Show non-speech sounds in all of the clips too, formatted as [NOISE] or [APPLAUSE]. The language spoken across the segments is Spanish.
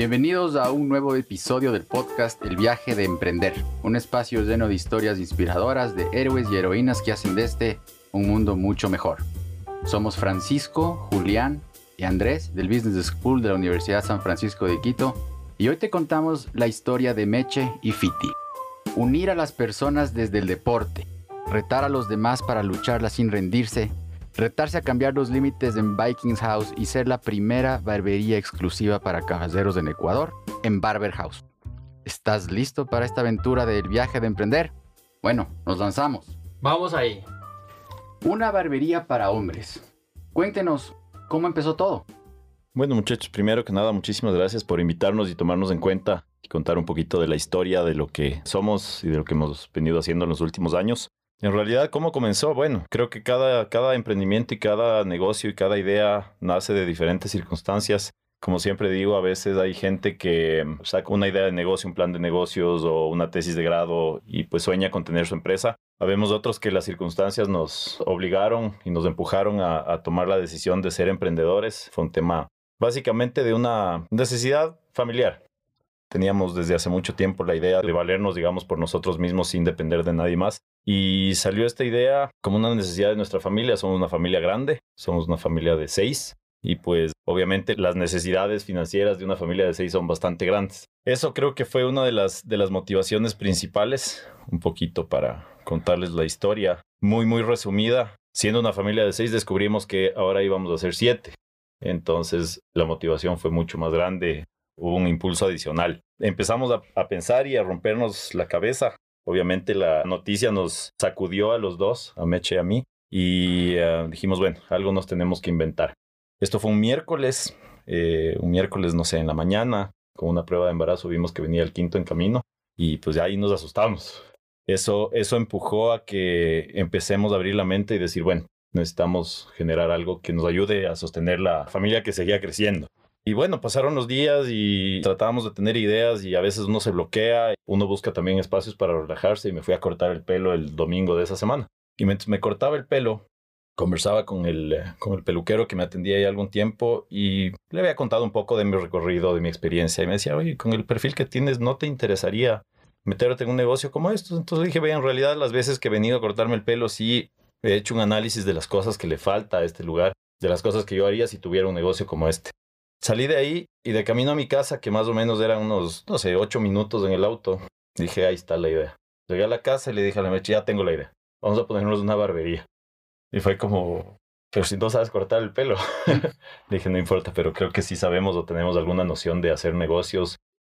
Bienvenidos a un nuevo episodio del podcast El viaje de emprender, un espacio lleno de historias inspiradoras de héroes y heroínas que hacen de este un mundo mucho mejor. Somos Francisco, Julián y Andrés del Business School de la Universidad San Francisco de Quito y hoy te contamos la historia de Meche y Fiti. Unir a las personas desde el deporte, retar a los demás para lucharla sin rendirse retarse a cambiar los límites en Vikings House y ser la primera barbería exclusiva para caballeros en Ecuador en Barber House. ¿Estás listo para esta aventura del viaje de emprender? Bueno, nos lanzamos. Vamos ahí. Una barbería para hombres. Cuéntenos, ¿cómo empezó todo? Bueno muchachos, primero que nada, muchísimas gracias por invitarnos y tomarnos en cuenta y contar un poquito de la historia de lo que somos y de lo que hemos venido haciendo en los últimos años. En realidad, ¿cómo comenzó? Bueno, creo que cada, cada emprendimiento y cada negocio y cada idea nace de diferentes circunstancias. Como siempre digo, a veces hay gente que saca una idea de negocio, un plan de negocios o una tesis de grado y pues sueña con tener su empresa. Habemos otros que las circunstancias nos obligaron y nos empujaron a, a tomar la decisión de ser emprendedores. Fue un tema básicamente de una necesidad familiar. Teníamos desde hace mucho tiempo la idea de valernos, digamos, por nosotros mismos sin depender de nadie más. Y salió esta idea como una necesidad de nuestra familia. Somos una familia grande, somos una familia de seis. Y pues obviamente las necesidades financieras de una familia de seis son bastante grandes. Eso creo que fue una de las, de las motivaciones principales, un poquito para contarles la historia. Muy, muy resumida. Siendo una familia de seis, descubrimos que ahora íbamos a ser siete. Entonces la motivación fue mucho más grande hubo un impulso adicional. Empezamos a, pensar y a rompernos la cabeza. Obviamente la noticia nos sacudió a los dos, a Meche y a mí, y eh, dijimos, bueno, algo nos tenemos que inventar. Esto fue un miércoles, eh, un miércoles, no sé, en la mañana, con una prueba de embarazo vimos que venía el quinto en camino y pues ya ahí nos asustamos. Eso, eso empujó a que empecemos a abrir la mente y decir, bueno, necesitamos generar algo que nos ayude a sostener la familia que seguía creciendo. Y bueno, pasaron los días y tratábamos de tener ideas y a veces uno se bloquea, uno busca también espacios para relajarse y me fui a cortar el pelo el domingo de esa semana. Y mientras me cortaba el pelo, conversaba con el, eh, con el peluquero que me atendía ahí algún tiempo y le había contado un poco de mi recorrido, de mi experiencia y me decía, oye, con el perfil que tienes, ¿no te interesaría meterte en un negocio como esto? Entonces dije, ve, en realidad las veces que he venido a cortarme el pelo sí he hecho un análisis de las cosas que le falta a este lugar, de las cosas que yo haría si tuviera un negocio como este. Salí de ahí y de camino a mi casa, que más o menos eran unos, no sé, ocho minutos en el auto, dije, ahí está la idea. Llegué a la casa y le dije a la mecha, ya tengo la idea. Vamos a ponernos una barbería. Y fue como, pero si no sabes cortar el pelo. le [LAUGHS] [LAUGHS] dije, no importa, pero creo que sí sabemos o tenemos alguna noción de hacer negocios.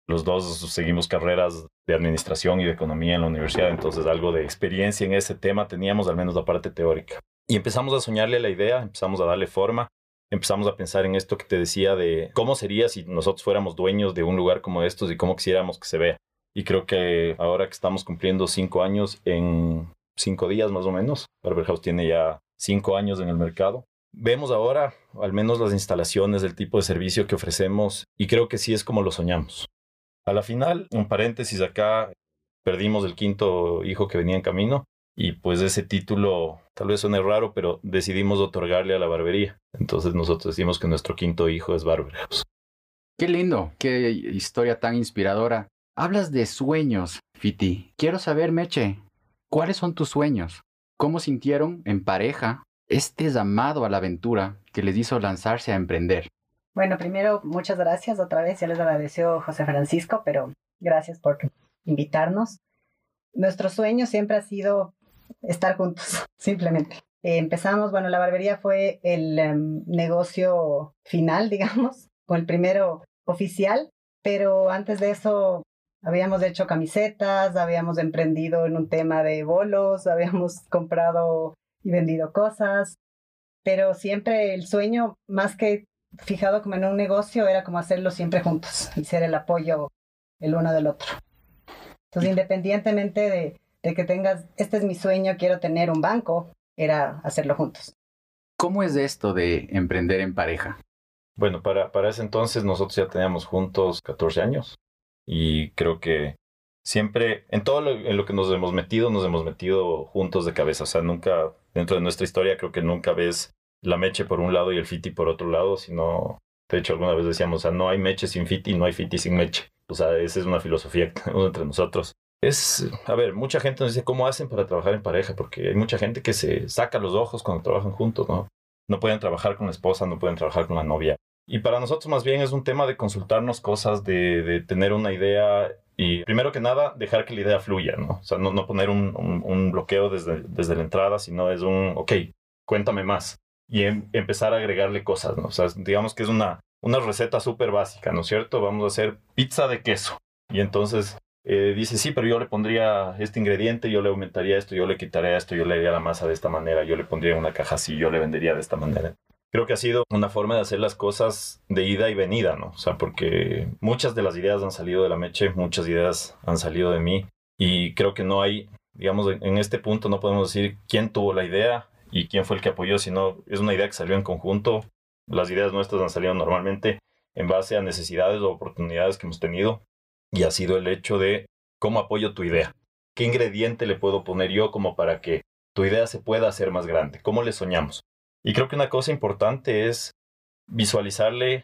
Los dos seguimos carreras de administración y de economía en la universidad, entonces algo de experiencia en ese tema teníamos, al menos la parte teórica. Y empezamos a soñarle la idea, empezamos a darle forma empezamos a pensar en esto que te decía de cómo sería si nosotros fuéramos dueños de un lugar como estos y cómo quisiéramos que se vea. Y creo que ahora que estamos cumpliendo cinco años en cinco días más o menos, Barber House tiene ya cinco años en el mercado. Vemos ahora al menos las instalaciones, del tipo de servicio que ofrecemos y creo que sí es como lo soñamos. A la final, un paréntesis acá, perdimos el quinto hijo que venía en camino y pues ese título tal vez suene raro, pero decidimos otorgarle a la barbería. Entonces nosotros decimos que nuestro quinto hijo es Barber Qué lindo, qué historia tan inspiradora. Hablas de sueños, Fiti. Quiero saber, Meche, ¿cuáles son tus sueños? ¿Cómo sintieron en pareja este llamado a la aventura que les hizo lanzarse a emprender? Bueno, primero, muchas gracias otra vez. Ya les agradeció José Francisco, pero gracias por invitarnos. Nuestro sueño siempre ha sido estar juntos, [LAUGHS] simplemente. Eh, empezamos, bueno, la barbería fue el em, negocio final, [LAUGHS] digamos, o el primero oficial, pero antes de eso habíamos hecho camisetas, habíamos emprendido en un tema de bolos, [LAUGHS] habíamos comprado y vendido cosas, pero siempre el sueño, más que fijado como en un negocio, era como hacerlo siempre juntos y ser el apoyo el uno del otro. Entonces, independientemente de, de que tengas, este es mi sueño, quiero tener un banco, era hacerlo juntos. ¿Cómo es esto de emprender en pareja? Bueno, para, para ese entonces nosotros ya teníamos juntos 14 años y creo que siempre, en todo lo, en lo que nos hemos metido, nos hemos metido juntos de cabeza. O sea, nunca, dentro de nuestra historia, creo que nunca ves la meche por un lado y el fiti por otro lado, sino De hecho, alguna vez decíamos, o sea, no hay meche sin fiti, no hay fiti sin meche. O sea, esa es una filosofía que tenemos entre nosotros. Es, a ver, mucha gente nos dice cómo hacen para trabajar en pareja, porque hay mucha gente que se saca los ojos cuando trabajan juntos, ¿no? No pueden trabajar con la esposa, no pueden trabajar con la novia. Y para nosotros más bien es un tema de consultarnos cosas, de, de tener una idea y primero que nada dejar que la idea fluya, ¿no? O sea, no, no poner un, un, bloqueo desde, desde la entrada, sino es un, ok, cuéntame más. Y em, empezar a agregarle cosas, ¿no? O sea, digamos que es una, una receta súper básica, ¿no es cierto? Vamos a hacer pizza de queso. Y entonces eh, dice, sí, pero yo le pondría este ingrediente, yo le aumentaría esto, yo le quitaría esto, yo le haría la masa de esta manera, yo le pondría una caja así, yo le vendería de esta manera. Creo que ha sido una forma de hacer las cosas de ida y venida, ¿no? O sea, porque muchas de las ideas han salido de la Meche, muchas ideas han salido de mí y creo que no hay, digamos, en este punto no podemos decir quién tuvo la idea y quién fue el que apoyó, sino es una idea que salió en conjunto. Las ideas nuestras han salido normalmente en base a necesidades o oportunidades que hemos tenido y ha sido el hecho de cómo apoyo tu idea. ¿Qué ingrediente le puedo poner yo como para que tu idea se pueda hacer más grande? ¿Cómo le soñamos? Y creo que una cosa importante es visualizarle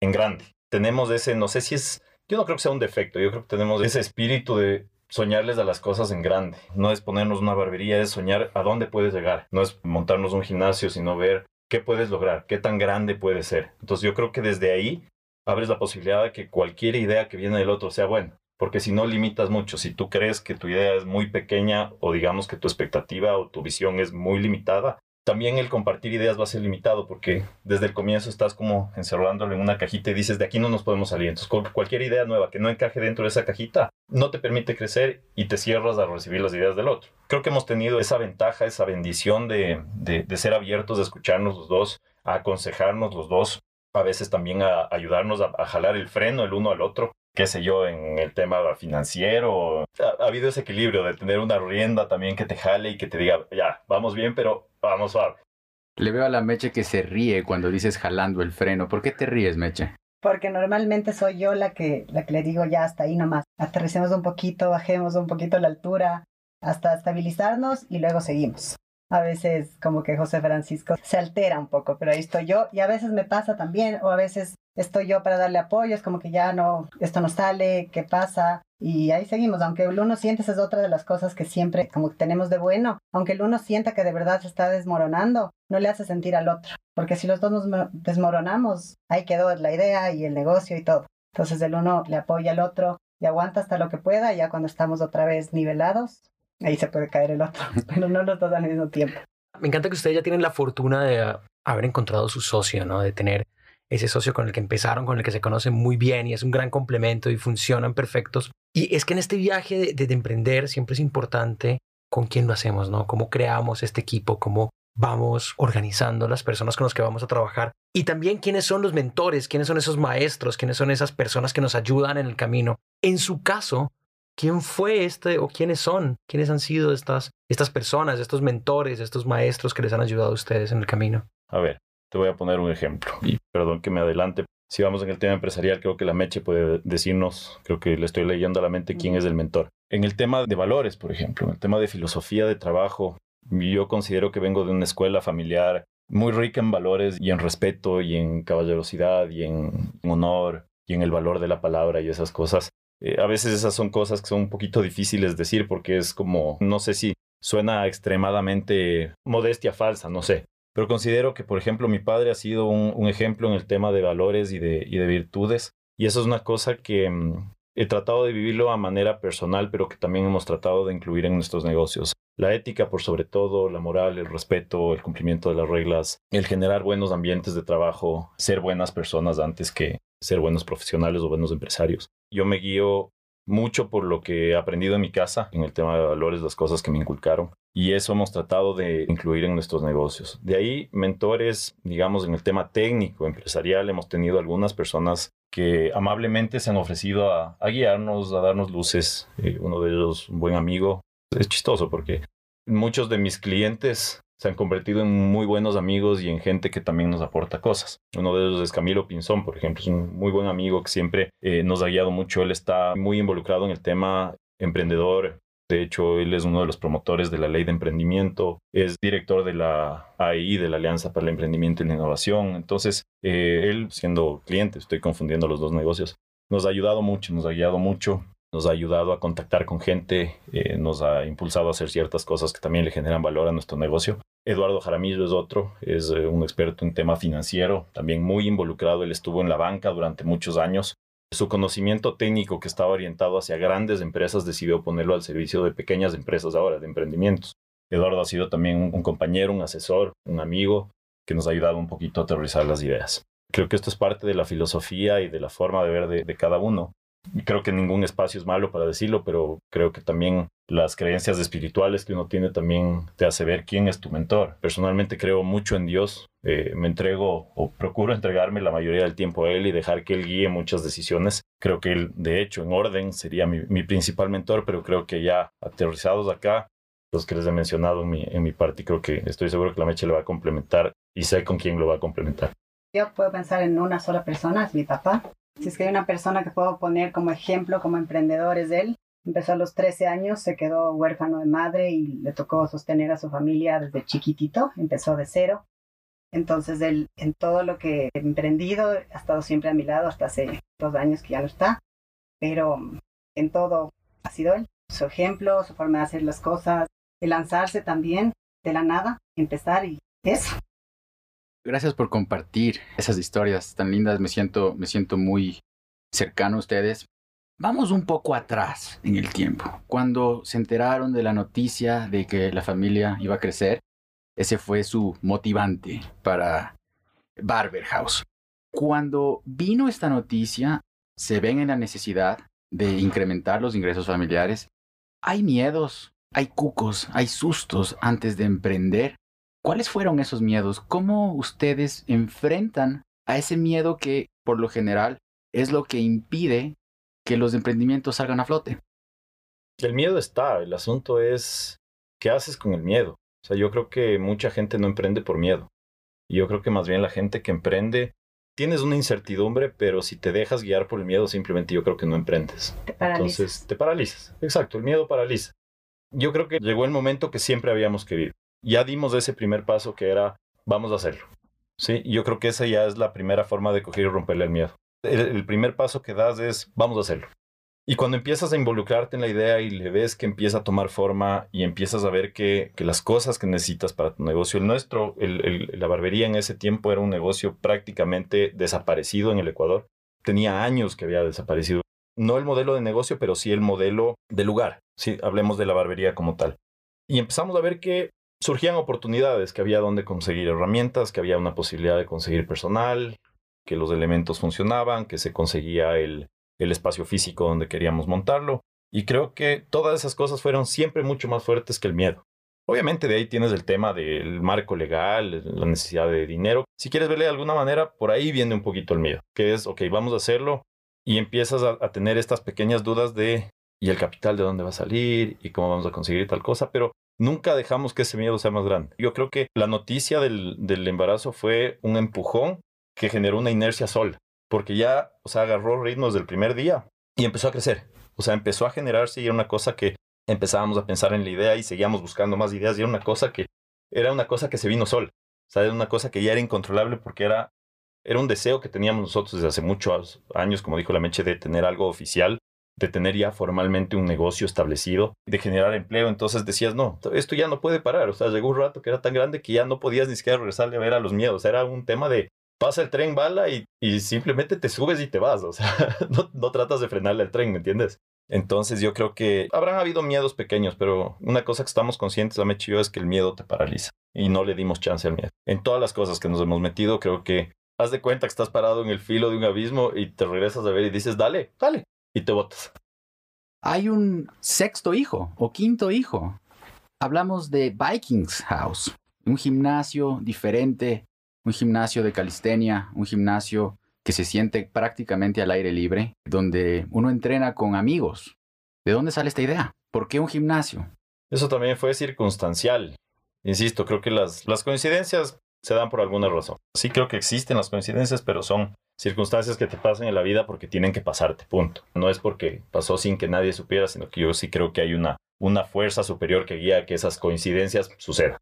en grande. Tenemos ese, no sé si es, yo no creo que sea un defecto, yo creo que tenemos ese espíritu de soñarles a las cosas en grande. No es ponernos una barbería, es soñar a dónde puedes llegar. No es montarnos un gimnasio, sino ver qué puedes lograr, qué tan grande puede ser. Entonces yo creo que desde ahí abres la posibilidad de que cualquier idea que viene del otro sea buena. Porque si no limitas mucho, si tú crees que tu idea es muy pequeña o digamos que tu expectativa o tu visión es muy limitada, también el compartir ideas va a ser limitado porque desde el comienzo estás como encerrándolo en una cajita y dices, de aquí no nos podemos salir. Entonces, cualquier idea nueva que no encaje dentro de esa cajita no te permite crecer y te cierras a recibir las ideas del otro. Creo que hemos tenido esa ventaja, esa bendición de, de, ser abiertos, de escucharnos los dos, a aconsejarnos los dos, a veces también a ayudarnos a, a jalar el freno el uno al otro qué sé yo, en el tema financiero. Ha, ha, habido ese equilibrio de tener una rienda también que te jale y que te diga, ya, vamos bien, pero vamos suave. Le veo a la Meche que se ríe cuando dices jalando el freno. ¿Por qué te ríes, Meche? Porque normalmente soy yo la que, la que le digo ya hasta ahí nomás. Aterricemos un poquito, bajemos un poquito la altura, hasta estabilizarnos y luego seguimos a veces como que José Francisco se altera un poco, pero ahí estoy yo y a veces me pasa también o a veces estoy yo para darle apoyo, es como que ya no, esto no sale, ¿qué pasa? Y ahí seguimos, aunque el uno siente, esa es otra de las cosas que siempre como que tenemos de bueno, aunque el uno sienta que de verdad se está desmoronando, no le hace sentir al otro, porque si los dos nos desmoronamos, ahí quedó la idea y el negocio y todo. Entonces el uno le apoya al otro y aguanta hasta lo que pueda, ya cuando estamos otra vez nivelados, ahí se puede caer el otro, [LAUGHS] pero no los dos al mismo tiempo. Me encanta que ustedes ya tienen la fortuna de haber encontrado su socio, ¿no? De tener ese socio con el que empezaron, con el que se conocen muy bien y es un gran complemento y funcionan perfectos. Y es que en este viaje de, de, emprender siempre es importante con quién lo hacemos, ¿no? Cómo creamos este equipo, cómo vamos organizando las personas con las que vamos a trabajar y también quiénes son los mentores, quiénes son esos maestros, quiénes son esas personas que nos ayudan en el camino. En su caso, quién fue este o quiénes son, quiénes han sido estas, estas personas, estos mentores, estos maestros que les han ayudado a ustedes en el camino. A ver, te voy a poner un ejemplo y perdón que me adelante. Si vamos en el tema empresarial, creo que la Meche puede decirnos, creo que le estoy leyendo a la mente quién es el mentor. En el tema de valores, por ejemplo, en el tema de filosofía de trabajo, yo considero que vengo de una escuela familiar muy rica en valores y en respeto y en caballerosidad y en honor y en el valor de la palabra y esas cosas. Eh, a veces esas son cosas que son un poquito difíciles de decir porque es como, no sé si suena extremadamente modestia falsa, no sé. Pero considero que, por ejemplo, mi padre ha sido un, ejemplo en el tema de valores y de, y de, virtudes. Y eso es una cosa que mmm, he tratado de vivirlo a manera personal, pero que también hemos tratado de incluir en nuestros negocios. La ética, por sobre todo, la moral, el respeto, el cumplimiento de las reglas, el generar buenos ambientes de trabajo, ser buenas personas antes que ser buenos profesionales o buenos empresarios. Yo me guío mucho por lo que he aprendido en mi casa, en el tema de valores, las cosas que me inculcaron. Y eso hemos tratado de incluir en nuestros negocios. De ahí, mentores, digamos, en el tema técnico, empresarial, hemos tenido algunas personas que amablemente se han ofrecido a, guiarnos, a darnos luces. Eh, uno de ellos, un buen amigo. Es chistoso porque muchos de mis clientes se han convertido en muy buenos amigos y en gente que también nos aporta cosas. Uno de ellos es Camilo Pinzón, por ejemplo, es un muy buen amigo que siempre eh, nos ha guiado mucho. Él está muy involucrado en el tema emprendedor, De hecho, él es uno de los promotores de la ley de emprendimiento, es director de la AI, de la Alianza para el Emprendimiento y la Innovación. Entonces, eh, él siendo cliente, estoy confundiendo los dos negocios, nos ha ayudado mucho, nos ha guiado mucho, nos ha ayudado a contactar con gente, eh, nos ha impulsado a hacer ciertas cosas que también le generan valor a nuestro negocio. Eduardo Jaramillo es otro, es eh, un experto en tema financiero, también muy involucrado, él estuvo en la banca durante muchos años, su conocimiento técnico que estaba orientado hacia grandes empresas decidió ponerlo al servicio de pequeñas empresas ahora, de emprendimientos. Eduardo ha sido también un compañero, un asesor, un amigo que nos ha ayudado un poquito a aterrizar las ideas. Creo que esto es parte de la filosofía y de la forma de ver de, cada uno. Creo que ningún espacio es malo para decirlo, pero creo que también las creencias espirituales que uno tiene también te hace ver quién es tu mentor. Personalmente creo mucho en Dios, eh, me entrego o procuro entregarme la mayoría del tiempo a él y dejar que él guíe muchas decisiones. Creo que él, de hecho, en orden sería mi, principal mentor, pero creo que ya aterrizados acá, los que les he mencionado en mi, en mi parte, creo que estoy seguro que la Meche le va a complementar y sé con quién lo va a complementar. Yo puedo pensar en una sola persona, es mi papá. Si es que hay una persona que puedo poner como ejemplo, como emprendedor, es él. Empezó a los 13 años, se quedó huérfano de madre y le tocó sostener a su familia desde chiquitito, empezó de cero. Entonces, él, en todo lo que he emprendido, ha estado siempre a mi lado hasta hace dos años que ya no está, pero en todo ha sido él. Su ejemplo, su forma de hacer las cosas, de lanzarse también de la nada, empezar y eso. Gracias por compartir esas historias tan lindas. Me siento, me siento muy cercano a ustedes. Vamos un poco atrás en el tiempo. Cuando se enteraron de la noticia de que la familia iba a crecer, ese fue su motivante para Barber House. Cuando vino esta noticia, se ven en la necesidad de incrementar los ingresos familiares. Hay miedos, hay cucos, hay sustos antes de emprender. ¿Cuáles fueron esos miedos? ¿Cómo ustedes enfrentan a ese miedo que, por lo general, es lo que impide que los emprendimientos salgan a flote? El miedo está, el asunto es qué haces con el miedo. O sea, yo creo que mucha gente no emprende por miedo. Y yo creo que más bien la gente que emprende, tienes una incertidumbre, pero si te dejas guiar por el miedo, simplemente yo creo que no emprendes. Te paralizas. Entonces, te paralizas. Exacto, el miedo paraliza. Yo creo que llegó el momento que siempre habíamos querido. Ya dimos ese primer paso que era, vamos a hacerlo. Sí, yo creo que esa ya es la primera forma de coger y romperle el miedo. el primer paso que das es, vamos a hacerlo. Y cuando empiezas a involucrarte en la idea y le ves que empieza a tomar forma y empiezas a ver que, las cosas que necesitas para tu negocio, el nuestro, la barbería en ese tiempo era un negocio prácticamente desaparecido en el Ecuador. Tenía años que había desaparecido. No el modelo de negocio, pero sí el modelo de lugar. Sí, hablemos de la barbería como tal. Y empezamos a ver que surgían oportunidades, que había donde conseguir herramientas, que había una posibilidad de conseguir personal, que los elementos funcionaban, que se conseguía el, el espacio físico donde queríamos montarlo. Y creo que todas esas cosas fueron siempre mucho más fuertes que el miedo. Obviamente de ahí tienes el tema del marco legal, la necesidad de dinero. Si quieres verle de alguna manera, por ahí viene un poquito el miedo, que es, ok, vamos a hacerlo y empiezas a, tener estas pequeñas dudas de, ¿y el capital de dónde va a salir? ¿Y cómo vamos a conseguir tal cosa? Pero nunca dejamos que ese miedo sea más grande. Yo creo que la noticia del, del embarazo fue un empujón que generó una inercia sola porque ya, o sea, agarró ritmos del primer día y empezó a crecer. O sea, empezó a generarse y era una cosa que empezábamos a pensar en la idea y seguíamos buscando más ideas y era una cosa que era una cosa que se vino sola. O sea, era una cosa que ya era incontrolable porque era, era un deseo que teníamos nosotros desde hace muchos años, como dijo la Meche, de tener algo oficial, de tener ya formalmente un negocio establecido, de generar empleo. Entonces decías, no, esto ya no puede parar. O sea, llegó un rato que era tan grande que ya no podías ni siquiera regresarle a ver a los miedos. Era un tema de pasa el tren bala y, simplemente te subes y te vas. O sea, [LAUGHS] no, tratas de frenarle al tren, ¿me entiendes? Entonces yo creo que habrán habido miedos pequeños, pero una cosa que estamos conscientes, la Mechi yo, es que el miedo te paraliza y no le dimos chance al miedo. En todas las cosas que nos hemos metido, creo que haz de cuenta que estás parado en el filo de un abismo y te regresas a ver y dices, dale, dale, y te botas. Hay un sexto hijo o quinto hijo. Hablamos de Vikings House, un gimnasio diferente un gimnasio de calistenia, un gimnasio que se siente prácticamente al aire libre, donde uno entrena con amigos. ¿De dónde sale esta idea? ¿Por qué un gimnasio? Eso también fue circunstancial. Insisto, creo que las, las coincidencias se dan por alguna razón. Sí creo que existen las coincidencias, pero son circunstancias que te pasan en la vida porque tienen que pasarte, punto. No es porque pasó sin que nadie supiera, sino que yo sí creo que hay una una fuerza superior que guía que esas coincidencias sucedan.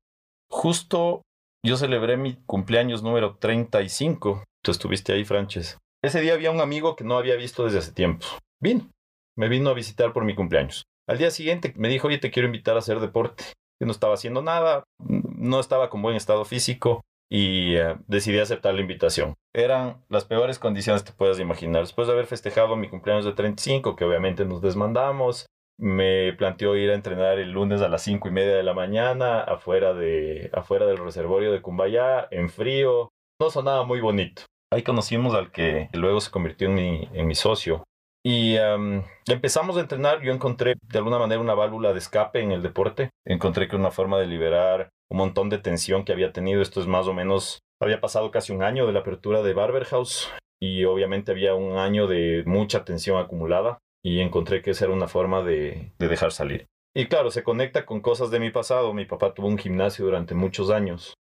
Justo yo celebré mi cumpleaños número 35. Tú estuviste ahí, Franches. Ese día había un amigo que no había visto desde hace tiempo. Vino, me vino a visitar por mi cumpleaños. Al día siguiente me dijo, oye, te quiero invitar a hacer deporte. Yo no estaba haciendo nada, no estaba con buen estado físico y eh, decidí aceptar la invitación. Eran las peores condiciones que puedas imaginar. Después de haber festejado mi cumpleaños de 35, que obviamente nos desmandamos, me planteó ir a entrenar el lunes a las cinco y media de la mañana afuera, de, afuera del reservorio de Cumbayá, en frío. No sonaba muy bonito. Ahí conocimos al que luego se convirtió en mi, en mi socio. Y empezamos a entrenar. Yo encontré de alguna manera una válvula de escape en el deporte. Encontré que una forma de liberar un montón de tensión que había tenido. Esto es más o menos, había pasado casi un año de la apertura de Barber House y obviamente había un año de mucha tensión acumulada y encontré que esa era una forma de, dejar salir. Y claro, se conecta con cosas de mi pasado. Mi papá tuvo un gimnasio durante muchos años.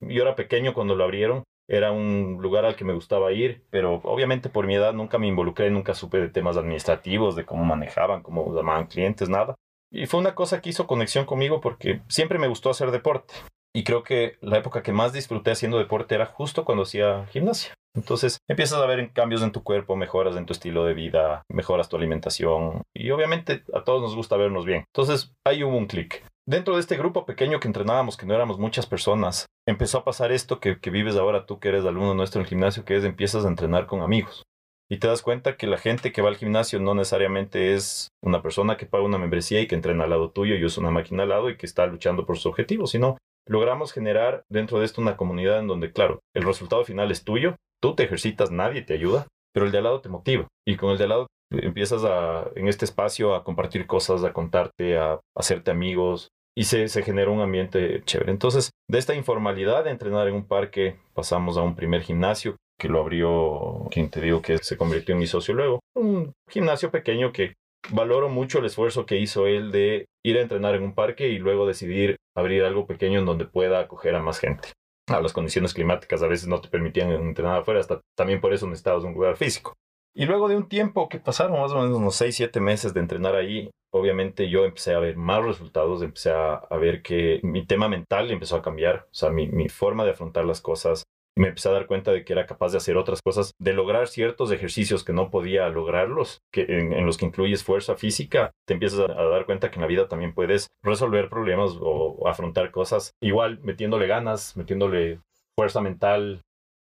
Yo era pequeño cuando lo abrieron. Era un lugar al que me gustaba ir, pero obviamente por mi edad nunca me involucré, nunca supe de temas administrativos, de cómo manejaban, cómo llamaban clientes, nada. Y fue una cosa que hizo conexión conmigo porque siempre me gustó hacer deporte. Y creo que la época que más disfruté haciendo deporte era justo cuando hacía gimnasia. Entonces empiezas a ver cambios en tu cuerpo, mejoras en tu estilo de vida, mejoras tu alimentación y obviamente a todos nos gusta vernos bien. Entonces ahí hubo un clic. Dentro de este grupo pequeño que entrenábamos, que no éramos muchas personas, empezó a pasar esto que, vives ahora tú que eres alumno nuestro en el gimnasio, que es empiezas a entrenar con amigos. Y te das cuenta que la gente que va al gimnasio no necesariamente es una persona que paga una membresía y que entrena al lado tuyo y usa una máquina al lado y que está luchando por sus objetivos, sino logramos generar dentro de esto una comunidad en donde, claro, el resultado final es tuyo, tú te ejercitas, nadie te ayuda, pero el de al lado te motiva. Y con el de al lado empiezas a, en este espacio a compartir cosas, a contarte, a hacerte amigos y se, se genera un ambiente chévere. Entonces, de esta informalidad de entrenar en un parque, pasamos a un primer gimnasio que lo abrió, quien te digo que se convirtió en mi socio luego. Un gimnasio pequeño que valoro mucho el esfuerzo que hizo él de ir a entrenar en un parque y luego decidir abrir algo pequeño en donde pueda acoger a más gente. A las condiciones climáticas a veces no te permitían entrenar afuera, hasta también por eso necesitabas un lugar físico. Y luego de un tiempo que pasaron más o menos unos 6, 7 meses de entrenar ahí, obviamente yo empecé a ver más resultados, empecé a, ver que mi tema mental empezó a cambiar, o sea, mi, mi forma de afrontar las cosas, me empecé a dar cuenta de que era capaz de hacer otras cosas, de lograr ciertos ejercicios que no podía lograrlos, que en, los que incluyes fuerza física, te empiezas a, dar cuenta que en la vida también puedes resolver problemas o, afrontar cosas, igual metiéndole ganas, metiéndole fuerza mental,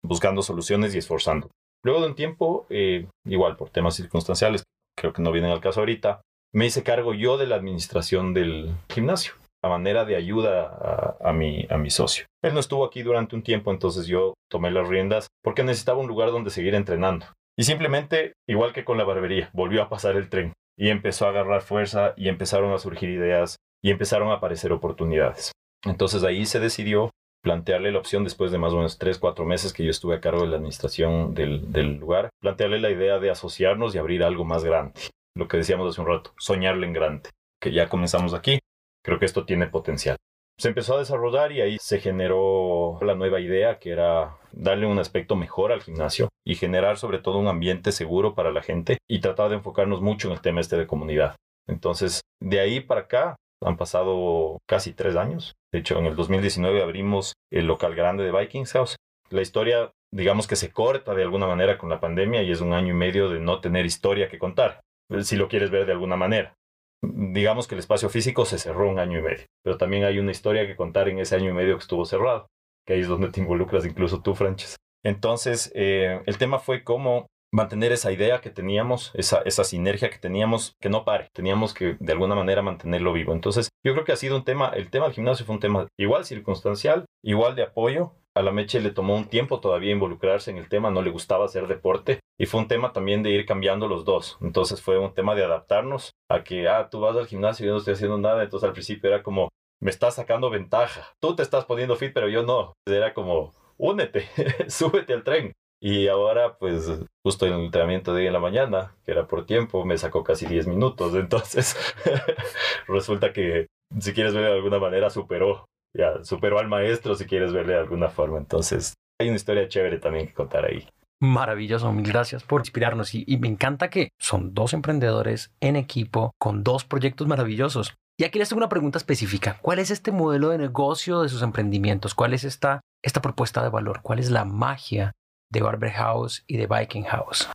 buscando soluciones y esforzando. Luego de un tiempo, eh, igual por temas circunstanciales, creo que no vienen al caso ahorita, me hice cargo yo de la administración del gimnasio a manera de ayuda a, mi, a mi socio. Él no estuvo aquí durante un tiempo, entonces yo tomé las riendas porque necesitaba un lugar donde seguir entrenando. Y simplemente, igual que con la barbería, volvió a pasar el tren y empezó a agarrar fuerza y empezaron a surgir ideas y empezaron a aparecer oportunidades. Entonces ahí se decidió plantearle la opción después de más o menos 3, 4 meses que yo estuve a cargo de la administración del, del lugar, plantearle la idea de asociarnos y abrir algo más grande. Lo que decíamos hace un rato, soñarle en grande, que ya comenzamos aquí creo que esto tiene potencial. Se empezó a desarrollar y ahí se generó la nueva idea que era darle un aspecto mejor al gimnasio y generar sobre todo un ambiente seguro para la gente y tratar de enfocarnos mucho en el tema este de comunidad. Entonces, de ahí para acá han pasado casi tres años. De hecho, en el 2019 abrimos el local grande de Vikings House. La historia, digamos que se corta de alguna manera con la pandemia y es un año y medio de no tener historia que contar, si lo quieres ver de alguna manera digamos que el espacio físico se cerró un año y medio, pero también hay una historia que contar en ese año y medio que estuvo cerrado, que ahí es donde te involucras incluso tú, Franches. Entonces, eh, el tema fue cómo mantener esa idea que teníamos, esa, esa sinergia que teníamos, que no pare. Teníamos que de alguna manera mantenerlo vivo. Entonces, yo creo que ha sido un tema, el tema del gimnasio fue un tema igual circunstancial, igual de apoyo, a la Meche le tomó un tiempo todavía involucrarse en el tema, no le gustaba hacer deporte y fue un tema también de ir cambiando los dos. Entonces fue un tema de adaptarnos a que, ah, tú vas al gimnasio y yo no estoy haciendo nada. Entonces al principio era como, me estás sacando ventaja. Tú te estás poniendo fit, pero yo no. Era como, únete, [LAUGHS] súbete al tren. Y ahora, pues, justo en el entrenamiento de hoy en la mañana, que era por tiempo, me sacó casi 10 minutos. [LAUGHS] Entonces, [LAUGHS] resulta que, si quieres ver de alguna manera, superó ya superó al maestro si quieres verle de alguna forma. Entonces, hay una historia chévere también que contar ahí. Maravilloso, mil gracias por inspirarnos y, me encanta que son dos emprendedores en equipo con dos proyectos maravillosos. Y aquí les tengo una pregunta específica. ¿Cuál es este modelo de negocio de sus emprendimientos? ¿Cuál es esta, esta propuesta de valor? ¿Cuál es la magia de Barber House y de Viking House?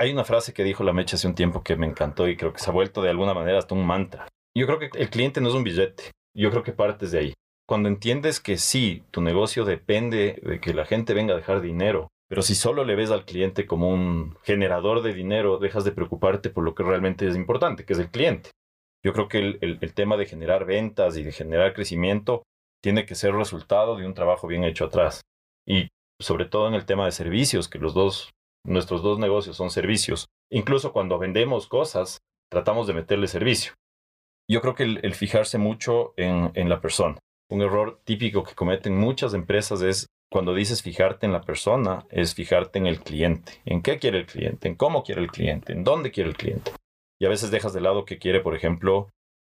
Hay una frase que dijo la Mecha hace un tiempo que me encantó y creo que se ha vuelto de alguna manera hasta un mantra. Yo creo que el cliente no es un billete. Yo creo que partes de ahí. Cuando entiendes que sí, tu negocio depende de que la gente venga a dejar dinero, pero si solo le ves al cliente como un generador de dinero, dejas de preocuparte por lo que realmente es importante, que es el cliente. Yo creo que el, tema de generar ventas y de generar crecimiento tiene que ser resultado de un trabajo bien hecho atrás. Y sobre todo en el tema de servicios, que los dos, nuestros dos negocios son servicios. Incluso cuando vendemos cosas, tratamos de meterle servicio. Yo creo que el, fijarse mucho en la persona. Un error típico que cometen muchas empresas es cuando dices fijarte en la persona, es fijarte en el cliente. ¿En qué quiere el cliente? ¿En cómo quiere el cliente? ¿En dónde quiere el cliente? Y a veces dejas de lado que quiere, por ejemplo,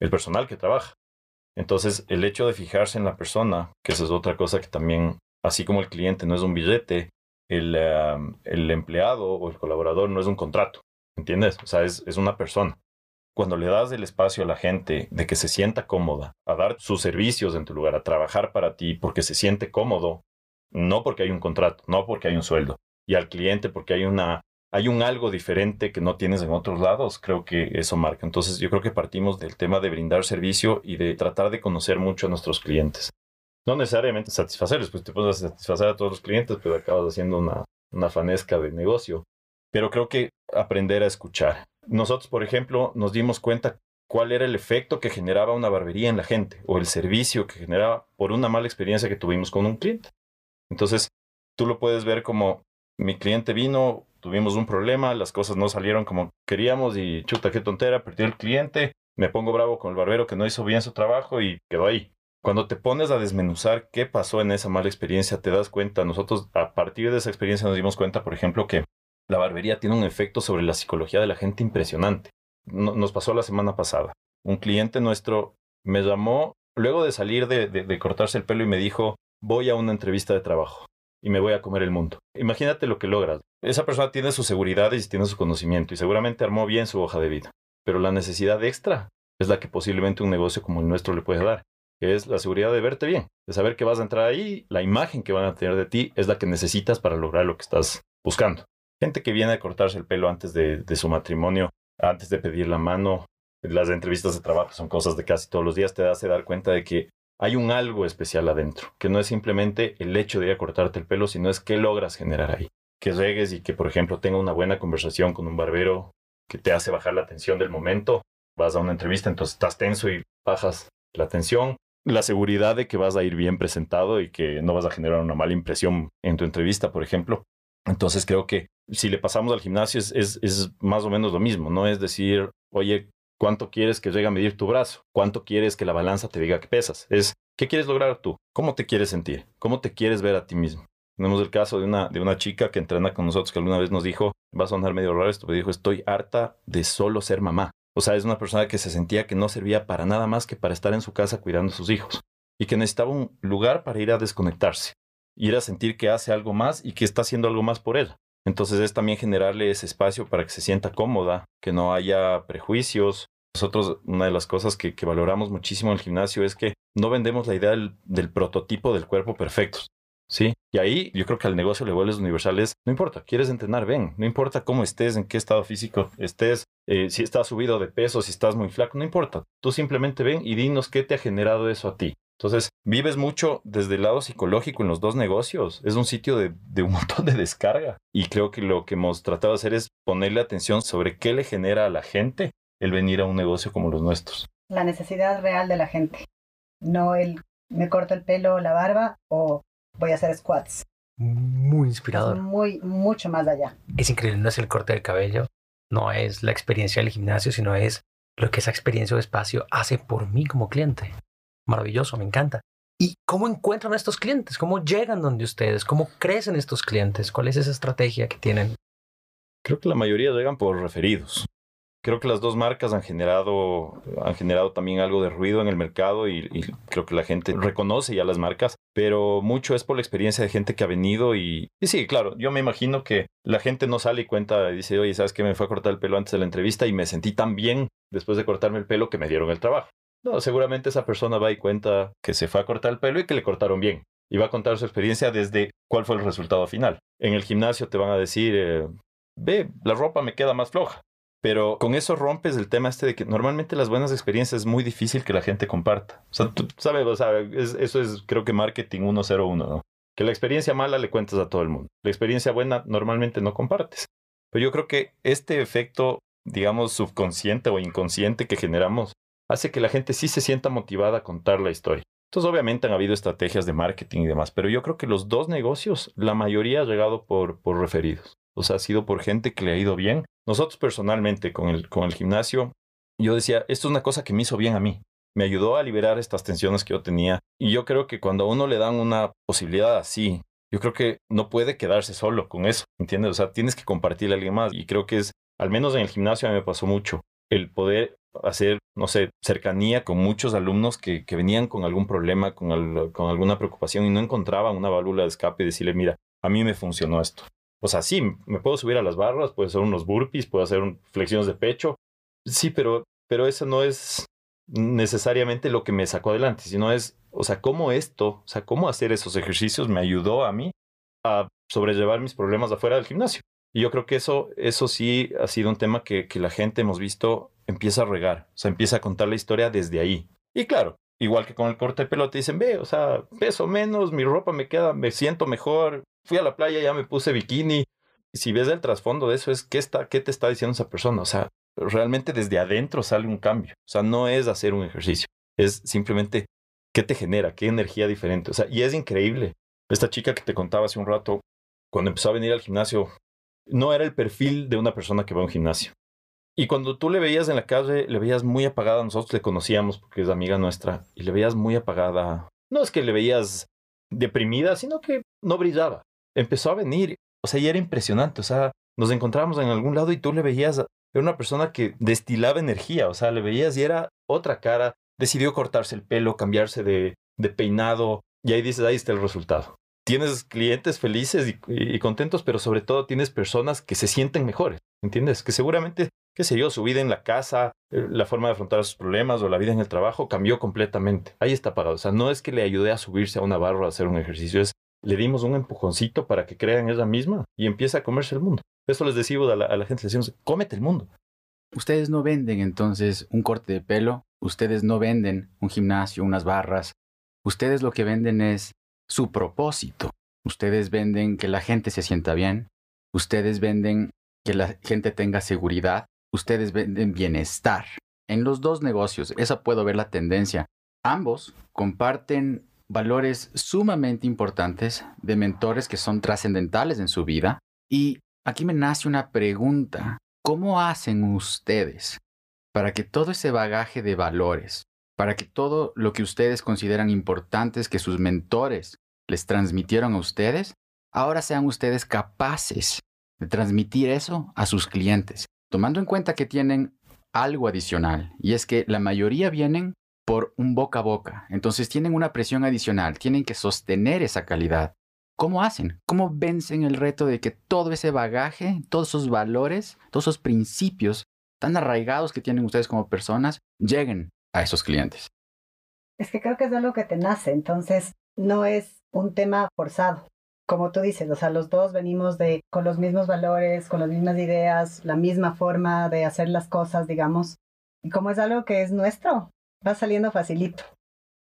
el personal que trabaja. Entonces, el hecho de fijarse en la persona, que esa es otra cosa que también, así como el cliente no es un billete, el, el empleado o el colaborador no es un contrato. ¿Entiendes? O sea, es, es una persona cuando le das el espacio a la gente de que se sienta cómoda, a dar sus servicios en tu lugar, a trabajar para ti porque se siente cómodo, no porque hay un contrato, no porque hay un sueldo, y al cliente porque hay una hay un algo diferente que no tienes en otros lados, creo que eso marca. Entonces yo creo que partimos del tema de brindar servicio y de tratar de conocer mucho a nuestros clientes. No necesariamente satisfacerles, pues te puedes satisfacer a todos los clientes, pero acabas haciendo una, una fanesca de negocio. Pero creo que aprender a escuchar. Nosotros, por ejemplo, nos dimos cuenta cuál era el efecto que generaba una barbería en la gente o el servicio que generaba por una mala experiencia que tuvimos con un cliente. Entonces, tú lo puedes ver como mi cliente vino, tuvimos un problema, las cosas no salieron como queríamos y chuta, qué tontera, perdí el cliente, me pongo bravo con el barbero que no hizo bien su trabajo y quedó ahí. Cuando te pones a desmenuzar qué pasó en esa mala experiencia, te das cuenta, nosotros a partir de esa experiencia nos dimos cuenta, por ejemplo, que la barbería tiene un efecto sobre la psicología de la gente impresionante. nos pasó la semana pasada. Un cliente nuestro me llamó luego de salir de cortarse el pelo y me dijo, voy a una entrevista de trabajo y me voy a comer el mundo. Imagínate lo que logras. Esa persona tiene sus seguridades y tiene su conocimiento y seguramente armó bien su hoja de vida. Pero la necesidad extra es la que posiblemente un negocio como el nuestro le puede dar, que es la seguridad de verte bien, de saber que vas a entrar ahí, la imagen que van a tener de ti es la que necesitas para lograr lo que estás buscando. Gente que viene a cortarse el pelo antes de, su matrimonio, antes de pedir la mano, las entrevistas de trabajo son cosas de casi todos los días, te hace dar cuenta de que hay un algo especial adentro, que no es simplemente el hecho de ir a cortarte el pelo, sino es qué logras generar ahí. Que llegues y que, por ejemplo, tenga una buena conversación con un barbero que te hace bajar la tensión del momento. Vas a una entrevista, entonces estás tenso y bajas la tensión. La seguridad de que vas a ir bien presentado y que no vas a generar una mala impresión en tu entrevista, por ejemplo. Entonces creo que si le pasamos al gimnasio es, es, más o menos lo mismo, no es decir, oye, ¿Cuánto quieres que llegue a medir tu brazo? ¿Cuánto quieres que la balanza te diga que pesas? Es, ¿qué quieres lograr tú? ¿Cómo te quieres sentir? ¿Cómo te quieres ver a ti mismo? Tenemos el caso de una, de una chica que entrena con nosotros que alguna vez nos dijo, va a sonar medio raro esto, pero dijo, estoy harta de solo ser mamá. O sea, es una persona que se sentía que no servía para nada más que para estar en su casa cuidando a sus hijos y que necesitaba un lugar para ir a desconectarse, ir a sentir que hace algo más y que está haciendo algo más por ella. Entonces es también generarle ese espacio para que se sienta cómoda, que no haya prejuicios. Nosotros, una de las cosas que, valoramos muchísimo en el gimnasio es que no vendemos la idea del, prototipo del cuerpo perfecto. ¿Sí? Y ahí yo creo que al negocio le vuelves universales. No importa, quieres entrenar, ven. No importa cómo estés, en qué estado físico estés, eh, si estás subido de peso, si estás muy flaco, no importa. Tú simplemente ven y dinos qué te ha generado eso a ti. Entonces, vives mucho desde el lado psicológico en los dos negocios. Es un sitio de, un [LAUGHS] montón de descarga. Y creo que lo que hemos tratado de hacer es ponerle atención sobre qué le genera a la gente el venir a un negocio como los nuestros. La necesidad real de la gente. No el me corto el pelo, la barba o voy a hacer squats. Muy inspirador. muy, mucho más allá. Es increíble, no es el corte del cabello, no es la experiencia del gimnasio, sino es lo que esa experiencia o espacio hace por mí como cliente maravilloso, me encanta. ¿Y cómo encuentran a estos clientes? ¿Cómo llegan donde ustedes? ¿Cómo crecen estos clientes? ¿Cuál es esa estrategia que tienen? Creo que la mayoría llegan por referidos. Creo que las dos marcas han generado, han generado también algo de ruido en el mercado y, creo que la gente reconoce ya las marcas, pero mucho es por la experiencia de gente que ha venido y, y sí, claro, yo me imagino que la gente no sale y cuenta y dice, oye, ¿sabes qué? Me fue a cortar el pelo antes de la entrevista y me sentí tan bien después de cortarme el pelo que me dieron el trabajo. No, seguramente esa persona va y cuenta que se fue a cortar el pelo y que le cortaron bien. Y va a contar su experiencia desde cuál fue el resultado final. En el gimnasio te van a decir, eh, ve, la ropa me queda más floja. Pero con eso rompes el tema este de que normalmente las buenas experiencias es muy difícil que la gente comparta. O sea, tú sabes, o sea, eso es creo que marketing 101, ¿no? Que la experiencia mala le cuentas a todo el mundo. La experiencia buena normalmente no compartes. Pero yo creo que este efecto, digamos, subconsciente o inconsciente que generamos hace que la gente sí se sienta motivada a contar la historia. Entonces, obviamente han habido estrategias de marketing y demás, pero yo creo que los dos negocios, la mayoría ha llegado por, por referidos. O sea, ha sido por gente que le ha ido bien. Nosotros personalmente con el, con el gimnasio, yo decía, esto es una cosa que me hizo bien a mí. Me ayudó a liberar estas tensiones que yo tenía. Y yo creo que cuando a uno le dan una posibilidad así, yo creo que no puede quedarse solo con eso, ¿entiendes? O sea, tienes que compartirle a alguien más. Y creo que es, al menos en el gimnasio me pasó mucho, el poder hacer, no sé, cercanía con muchos alumnos que, que venían con algún problema, con, con alguna preocupación y no encontraban una válvula de escape y decirle, mira, a mí me funcionó esto. O sea, sí, me puedo subir a las barras, puedo hacer unos burpees, puedo hacer flexiones de pecho. Sí, pero, pero eso no es necesariamente lo que me sacó adelante, sino es, o sea, cómo esto, o sea, cómo hacer esos ejercicios me ayudó a mí a sobrellevar mis problemas afuera del gimnasio. Y yo creo que eso, eso sí ha sido un tema que, que la gente hemos visto empieza a regar, o sea, empieza a contar la historia desde ahí. Y claro, igual que con el corte de pelo, te dicen, ve, o sea, peso menos, mi ropa me queda, me siento mejor, fui a la playa, ya me puse bikini. Y si ves el trasfondo de eso, es qué, está, qué te está diciendo esa persona. O sea, realmente desde adentro sale un cambio. O sea, no es hacer un ejercicio, es simplemente qué te genera, qué energía diferente. O sea, y es increíble. Esta chica que te contaba hace un rato, cuando empezó a venir al gimnasio, no era el perfil de una persona que va a un gimnasio. Y cuando tú le veías en la calle, le veías muy apagada. Nosotros le conocíamos porque es amiga nuestra y le veías muy apagada. No es que le veías deprimida, sino que no brillaba. Empezó a venir, o sea, y era impresionante. O sea, nos encontrábamos en algún lado y tú le veías, era una persona que destilaba energía, o sea, le veías y era otra cara. Decidió cortarse el pelo, cambiarse de, peinado y ahí dices, ahí está el resultado. Tienes clientes felices y, contentos, pero sobre todo tienes personas que se sienten mejores, ¿entiendes? Que seguramente qué sé yo, su vida en la casa, eh, la forma de afrontar sus problemas o la vida en el trabajo cambió completamente. Ahí está parado. O sea, no es que le ayude a subirse a una barra a hacer un ejercicio, es le dimos un empujoncito para que crean ella misma y empiece a comerse el mundo. Eso les decimos a la, a la gente, les decimos, cómete el mundo. Ustedes no venden entonces un corte de pelo, ustedes no venden un gimnasio, unas barras, ustedes lo que venden es su propósito. Ustedes venden que la gente se sienta bien, ustedes venden que la gente tenga seguridad, ustedes venden bienestar. En los dos negocios, esa puedo ver la tendencia. Ambos comparten valores sumamente importantes de mentores que son trascendentales en su vida. Y aquí me nace una pregunta. ¿Cómo hacen ustedes para que todo ese bagaje de valores, para que todo lo que ustedes consideran importantes que sus mentores les transmitieron a ustedes, ahora sean ustedes capaces de transmitir eso a sus clientes? tomando en cuenta que tienen algo adicional, y es que la mayoría vienen por un boca a boca, entonces tienen una presión adicional, tienen que sostener esa calidad. ¿Cómo hacen? ¿Cómo vencen el reto de que todo ese bagaje, todos esos valores, todos esos principios tan arraigados que tienen ustedes como personas lleguen a esos clientes? Es que creo que es algo que te nace, entonces no es un tema forzado como tú dices, o sea, los dos venimos de con los mismos valores, con las mismas ideas, la misma forma de hacer las cosas, digamos. Y como es algo que es nuestro, va saliendo facilito.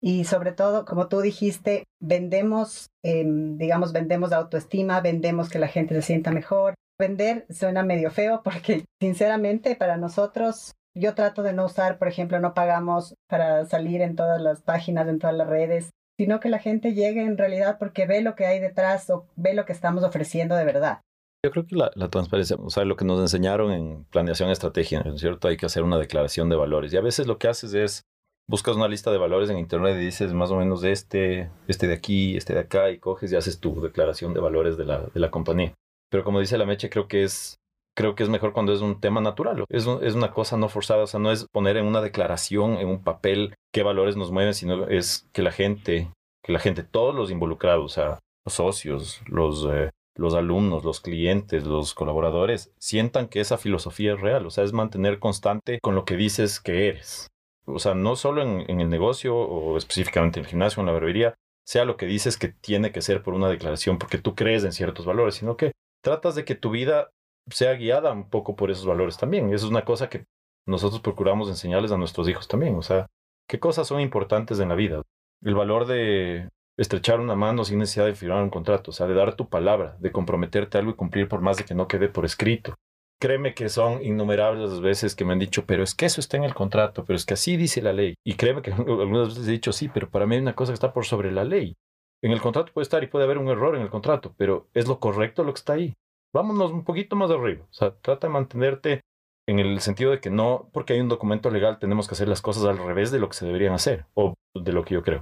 Y sobre todo, como tú dijiste, vendemos, em, digamos, vendemos autoestima, vendemos que la gente se sienta mejor. Vender suena medio feo porque, sinceramente, para nosotros, yo trato de no usar, por ejemplo, no pagamos para salir en todas las páginas, en todas las redes sino que la gente llegue en realidad porque ve lo que hay detrás o ve lo que estamos ofreciendo de verdad. Yo creo que la, transparencia, o sea, lo que nos enseñaron en planeación estrategia, ¿no es cierto? Hay que hacer una declaración de valores. Y a veces lo que haces es, buscas una lista de valores en internet y dices más o menos este, este de aquí, este de acá, y coges y haces tu declaración de valores de la, de la compañía. Pero como dice la Meche, creo que es creo que es mejor cuando es un tema natural. Es, es, una cosa no forzada, o sea, no es poner en una declaración, en un papel, qué valores nos mueven, sino es que la gente, que la gente, todos los involucrados, o sea, los socios, los, eh, los alumnos, los clientes, los colaboradores, sientan que esa filosofía es real, o sea, es mantener constante con lo que dices que eres. o sea, no solo en, en el negocio o específicamente en el gimnasio en la barbería, sea lo que dices que tiene que ser por una declaración porque tú crees en ciertos valores, sino que tratas de que tu vida sea guiada un poco por esos valores también. Eso es una cosa que nosotros procuramos enseñarles a nuestros hijos también. O sea, ¿qué cosas son importantes en la vida? El valor de estrechar una mano sin necesidad de firmar un contrato, o sea, de dar tu palabra, de comprometerte a algo y cumplir por más de que no quede por escrito. Créeme que son innumerables las veces que me han dicho, pero es que eso está en el contrato, pero es que así dice la ley. Y créeme que [LAUGHS] algunas veces he dicho, sí, pero para mí hay una cosa que está por sobre la ley. En el contrato puede estar y puede haber un error en el contrato, pero es lo correcto lo que está ahí. Vámonos un poquito más arriba. O sea, trata de mantenerte en el sentido de que no, porque hay un documento legal, tenemos que hacer las cosas al revés de lo que se deberían hacer, o de lo que yo creo.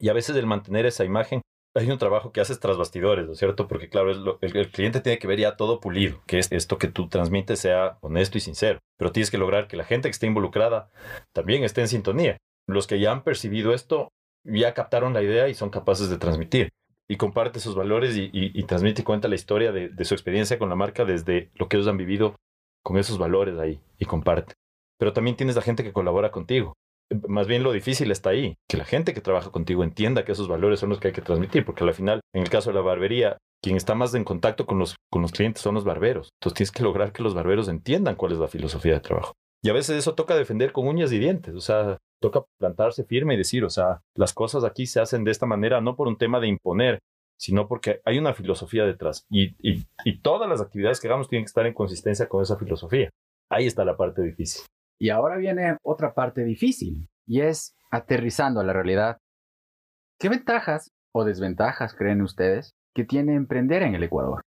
Y a veces el mantener esa imagen, hay un trabajo que haces tras bastidores, ¿no es cierto? Porque claro, el, cliente tiene que ver ya todo pulido, que es esto que tú transmites sea honesto y sincero, pero tienes que lograr que la gente que esté involucrada también esté en sintonía. Los que ya han percibido esto ya captaron la idea y son capaces de transmitir. Y comparte sus valores y, transmite y cuenta la historia de, de su experiencia con la marca desde lo que ellos han vivido con esos valores ahí y comparte. Pero también tienes la gente que colabora contigo más bien lo difícil está ahí, que la gente que trabaja contigo entienda que esos valores son los que hay que transmitir, porque al final, en el caso de la barbería, quien está más en contacto con los, con los clientes son los barberos. Entonces tienes que lograr que los barberos entiendan cuál es la filosofía de trabajo. Y a veces eso toca defender con uñas y dientes, o sea, toca plantarse firme y decir, o sea, las cosas aquí se hacen de esta manera, no por un tema de imponer, sino porque hay una filosofía detrás. Y, todas las actividades que hagamos tienen que estar en consistencia con esa filosofía. Ahí está la parte difícil. Y ahora viene otra parte difícil, y es aterrizando a la realidad. ¿Qué ventajas o desventajas creen ustedes que tiene emprender en el Ecuador?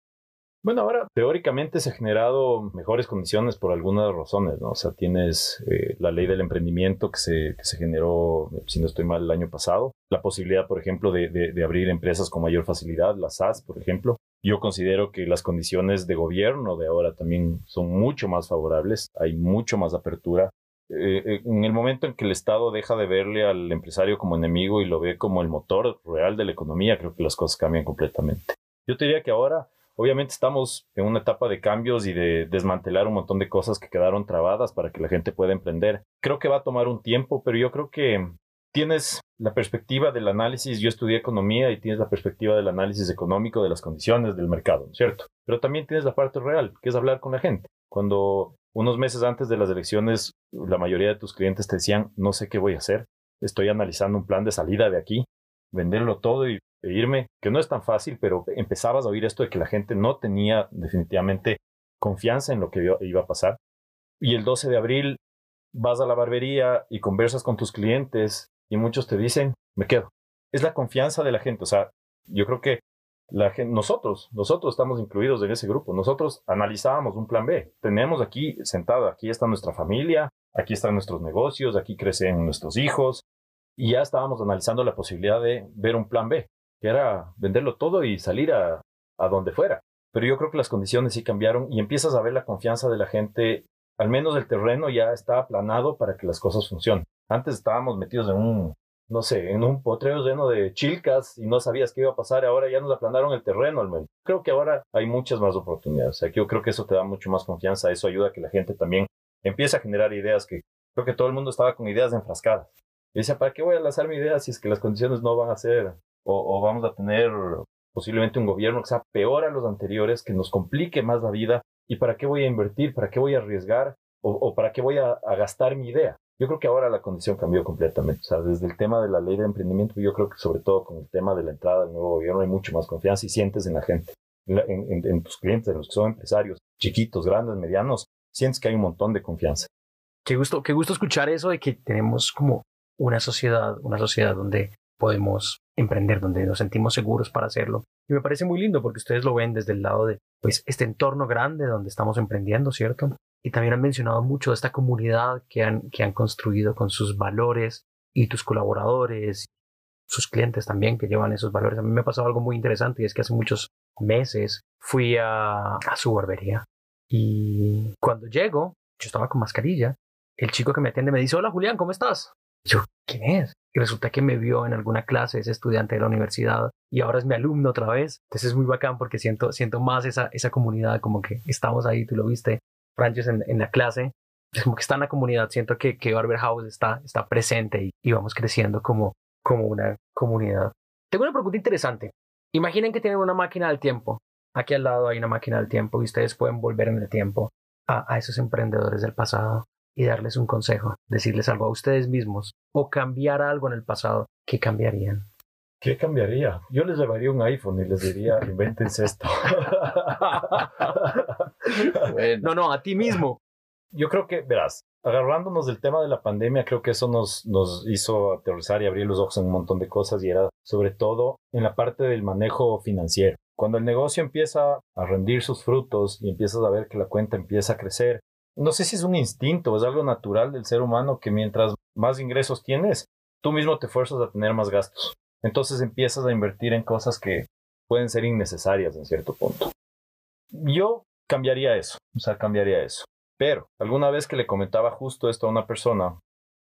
Bueno, ahora teóricamente se han generado mejores condiciones por algunas razones, ¿no? O sea, tienes eh, la ley del emprendimiento que se, que se generó, si no estoy mal, el año pasado. La posibilidad, por ejemplo, de, de abrir empresas con mayor facilidad, las SAS, por ejemplo. Yo considero que las condiciones de gobierno de ahora también son mucho más favorables, hay mucho más apertura. Eh, eh, en el momento en que el Estado deja de verle al empresario como enemigo y lo ve como el motor real de la economía, creo que las cosas cambian completamente. Yo te diría que ahora, obviamente, estamos en una etapa de cambios y de desmantelar un montón de cosas que quedaron trabadas para que la gente pueda emprender. Creo que va a tomar un tiempo, pero yo creo que tienes la perspectiva del análisis, yo estudié economía y tienes la perspectiva del análisis económico de las condiciones del mercado, ¿cierto? Pero también tienes la parte real, que es hablar con la gente. Cuando unos meses antes de las elecciones, la mayoría de tus clientes te decían, no sé qué voy a hacer, estoy analizando un plan de salida de aquí, venderlo todo y irme, que no es tan fácil, pero empezabas a oír esto de que la gente no tenía definitivamente confianza en lo que iba a pasar. Y el 12 de abril vas a la barbería y conversas con tus clientes y muchos te dicen, me quedo. Es la confianza de la gente. O sea, yo creo que la gente, nosotros, nosotros estamos incluidos en ese grupo. Nosotros analizábamos un plan B. Tenemos aquí sentado, aquí está nuestra familia, aquí están nuestros negocios, aquí crecen nuestros hijos. Y ya estábamos analizando la posibilidad de ver un plan B, que era venderlo todo y salir a, a donde fuera. Pero yo creo que las condiciones sí cambiaron y empiezas a ver la confianza de la gente. Al menos el terreno ya está aplanado para que las cosas funcionen. Antes estábamos metidos en un, no sé, en un potrero lleno de chilcas y no sabías qué iba a pasar. Ahora ya nos aplanaron el terreno al menos. Creo que ahora hay muchas más oportunidades. O sea, yo creo que eso te da mucho más confianza. Eso ayuda a que la gente también empiece a generar ideas que creo que todo el mundo estaba con ideas enfrascadas. Y decía, ¿para qué voy a lanzar mi idea si es que las condiciones no van a ser o, vamos a tener posiblemente un gobierno que sea peor a los anteriores, que nos complique más la vida? ¿Y para qué voy a invertir? ¿Para qué voy a arriesgar? ¿O, para qué voy a, a gastar mi idea? Yo creo que ahora la condición cambió completamente. O sea, desde el tema de la ley de emprendimiento, yo creo que sobre todo con el tema de la entrada del nuevo gobierno hay mucho más confianza y sientes en la gente, en, tus clientes, en los que son empresarios, chiquitos, grandes, medianos, sientes que hay un montón de confianza. Qué gusto, qué gusto escuchar eso de que tenemos como una sociedad, una sociedad donde podemos emprender, donde nos sentimos seguros para hacerlo. Y me parece muy lindo porque ustedes lo ven desde el lado de pues este entorno grande donde estamos emprendiendo, ¿cierto? Y también han mencionado mucho esta comunidad que han, que han construido con sus valores y tus colaboradores, sus clientes también que llevan esos valores. A mí me ha pasado algo muy interesante y es que hace muchos meses fui a, a su barbería y cuando llego, yo estaba con mascarilla, el chico que me atiende me dice, hola Julián, ¿cómo estás? Yo, ¿quién es? Y resulta que me vio en alguna clase, es estudiante de la universidad y ahora es mi alumno otra vez. Entonces es muy bacán porque siento, siento más esa, esa comunidad, como que estamos ahí, tú lo viste, Francis en, en la clase. como que está en la comunidad. Siento que, que Barber House está, está presente y, y vamos creciendo como, como una comunidad. Tengo una pregunta interesante. Imaginen que tienen una máquina del tiempo. Aquí al lado hay una máquina del tiempo y ustedes pueden volver en el tiempo a, a esos emprendedores del pasado y darles un consejo, decirles algo a ustedes mismos o cambiar algo en el pasado. ¿Qué cambiarían? ¿Qué cambiaría? Yo les llevaría un iPhone y les diría, invéntense esto. [LAUGHS] No, no, a ti mismo. Yo creo que, verás, agarrándonos del tema de la pandemia, creo que eso nos, nos hizo aterrizar y abrir los ojos en un montón de cosas y era sobre todo en la parte del manejo financiero. Cuando el negocio empieza a rendir sus frutos y empiezas a ver que la cuenta empieza a crecer, no sé si es un instinto, es algo natural del ser humano que mientras más ingresos tienes, tú mismo te fuerzas a tener más gastos. Entonces empiezas a invertir en cosas que pueden ser innecesarias en cierto punto. Yo cambiaría eso, o sea, cambiaría eso. Pero alguna vez que le comentaba justo esto a una persona